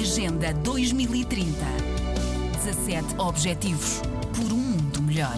Agenda 2030. 17 Objetivos por um mundo melhor.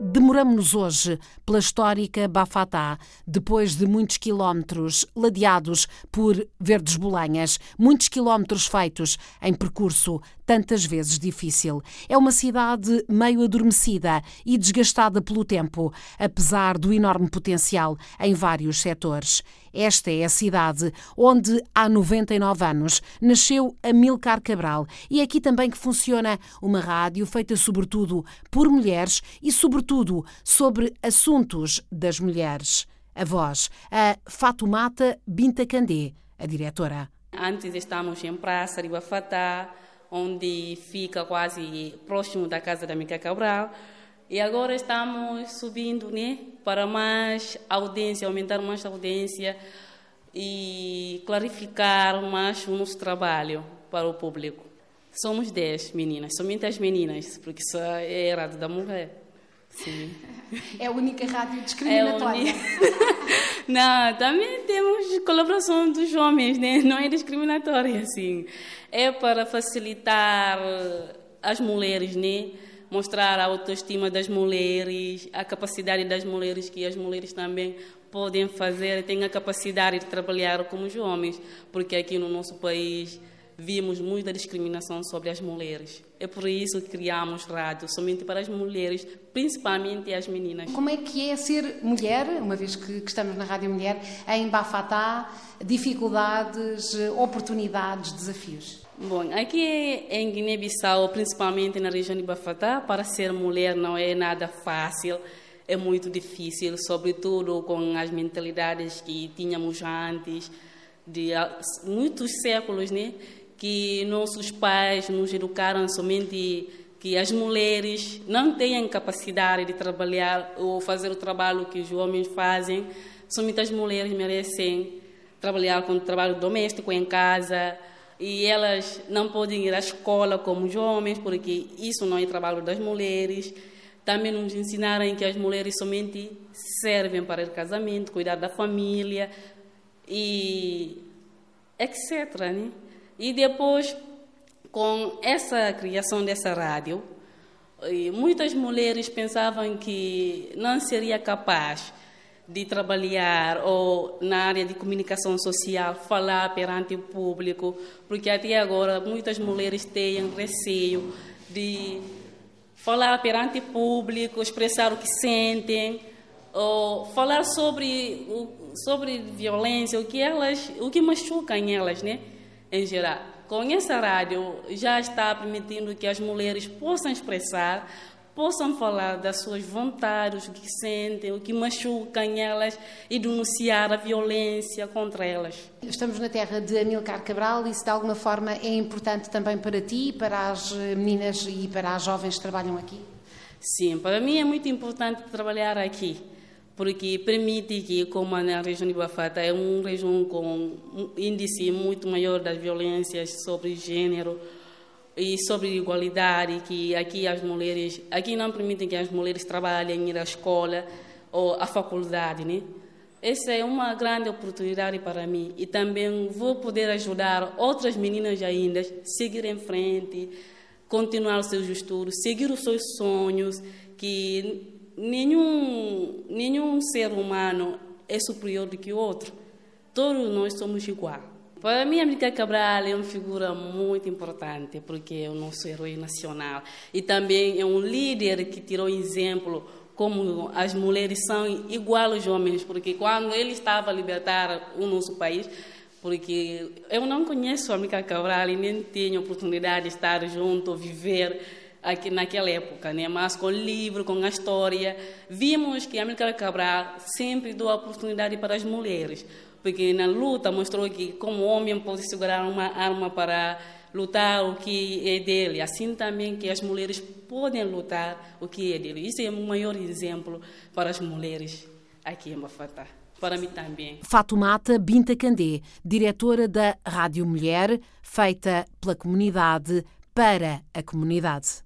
Demoramos-nos hoje pela histórica Bafatá, depois de muitos quilómetros ladeados por verdes bolanhas, muitos quilómetros feitos em percurso tantas vezes difícil. É uma cidade meio adormecida e desgastada pelo tempo, apesar do enorme potencial em vários setores. Esta é a cidade onde, há 99 anos, nasceu Amilcar Cabral e é aqui também que funciona uma rádio feita sobretudo por mulheres e, sobretudo, sobre assuntos das mulheres. A voz, a Fatumata Binta Candé, a diretora. Antes estamos em Praça de Bafatá, onde fica quase próximo da casa da Mica Cabral. E agora estamos subindo né, para mais audiência, aumentar mais a audiência e clarificar mais o nosso trabalho para o público. Somos 10 meninas, somente as meninas, porque isso é rádio da mulher. Sim. É a única rádio discriminatória. É Não, também temos colaboração dos homens, né? não é discriminatória, assim. É para facilitar as mulheres, né? mostrar a autoestima das mulheres, a capacidade das mulheres, que as mulheres também podem fazer, têm a capacidade de trabalhar como os homens, porque aqui no nosso país vimos muita discriminação sobre as mulheres. É por isso que criamos rádio, somente para as mulheres, principalmente as meninas. Como é que é ser mulher, uma vez que, que estamos na Rádio Mulher, em Bafatá, dificuldades, oportunidades, desafios? Bom, aqui em Guiné-Bissau, principalmente na região de Bafatá, para ser mulher não é nada fácil, é muito difícil, sobretudo com as mentalidades que tínhamos antes, de muitos séculos, né? Que nossos pais nos educaram somente que as mulheres não têm capacidade de trabalhar ou fazer o trabalho que os homens fazem. Somente as mulheres merecem trabalhar com trabalho doméstico em casa e elas não podem ir à escola como os homens, porque isso não é trabalho das mulheres. Também nos ensinaram que as mulheres somente servem para o casamento, cuidar da família e etc. Né? E depois, com essa criação dessa rádio, muitas mulheres pensavam que não seria capaz de trabalhar ou na área de comunicação social, falar perante o público, porque até agora muitas mulheres têm receio de falar perante o público, expressar o que sentem, ou falar sobre sobre violência, o que elas, o que machuca elas, né? Em geral. Com essa rádio já está permitindo que as mulheres possam expressar, possam falar das suas vontades, o que sentem, o que machuca em elas e denunciar a violência contra elas. Estamos na terra de Amilcar Cabral e isso de alguma forma é importante também para ti, para as meninas e para as jovens que trabalham aqui? Sim, para mim é muito importante trabalhar aqui porque permite que, como na região de Bafata é uma região com um índice muito maior das violências sobre gênero e sobre igualdade, que aqui as mulheres, aqui não permitem que as mulheres trabalhem, ir à escola ou à faculdade, né? Essa é uma grande oportunidade para mim e também vou poder ajudar outras meninas ainda a seguir em frente, continuar os seus estudos, seguir os seus sonhos, que nenhum, nenhum ser humano é superior do que o outro. Todos nós somos iguais. Para mim, América Cabral é uma figura muito importante, porque é o nosso herói nacional. E também é um líder que tirou exemplo como as mulheres são igual aos homens, porque quando ele estava a libertar o nosso país, porque eu não conheço a América Cabral e nem tenho oportunidade de estar junto, viver aqui naquela época, né? mas com o livro, com a história, vimos que a Amílcar Cabral sempre deu oportunidade para as mulheres, porque na luta mostrou que como homem pode segurar uma arma para lutar o que é dele, assim também que as mulheres podem lutar o que é dele. Isso é o maior exemplo para as mulheres aqui em Mafatá. Para mim também. Fatumata Binta Candé, diretora da Rádio Mulher, feita pela comunidade para a comunidade.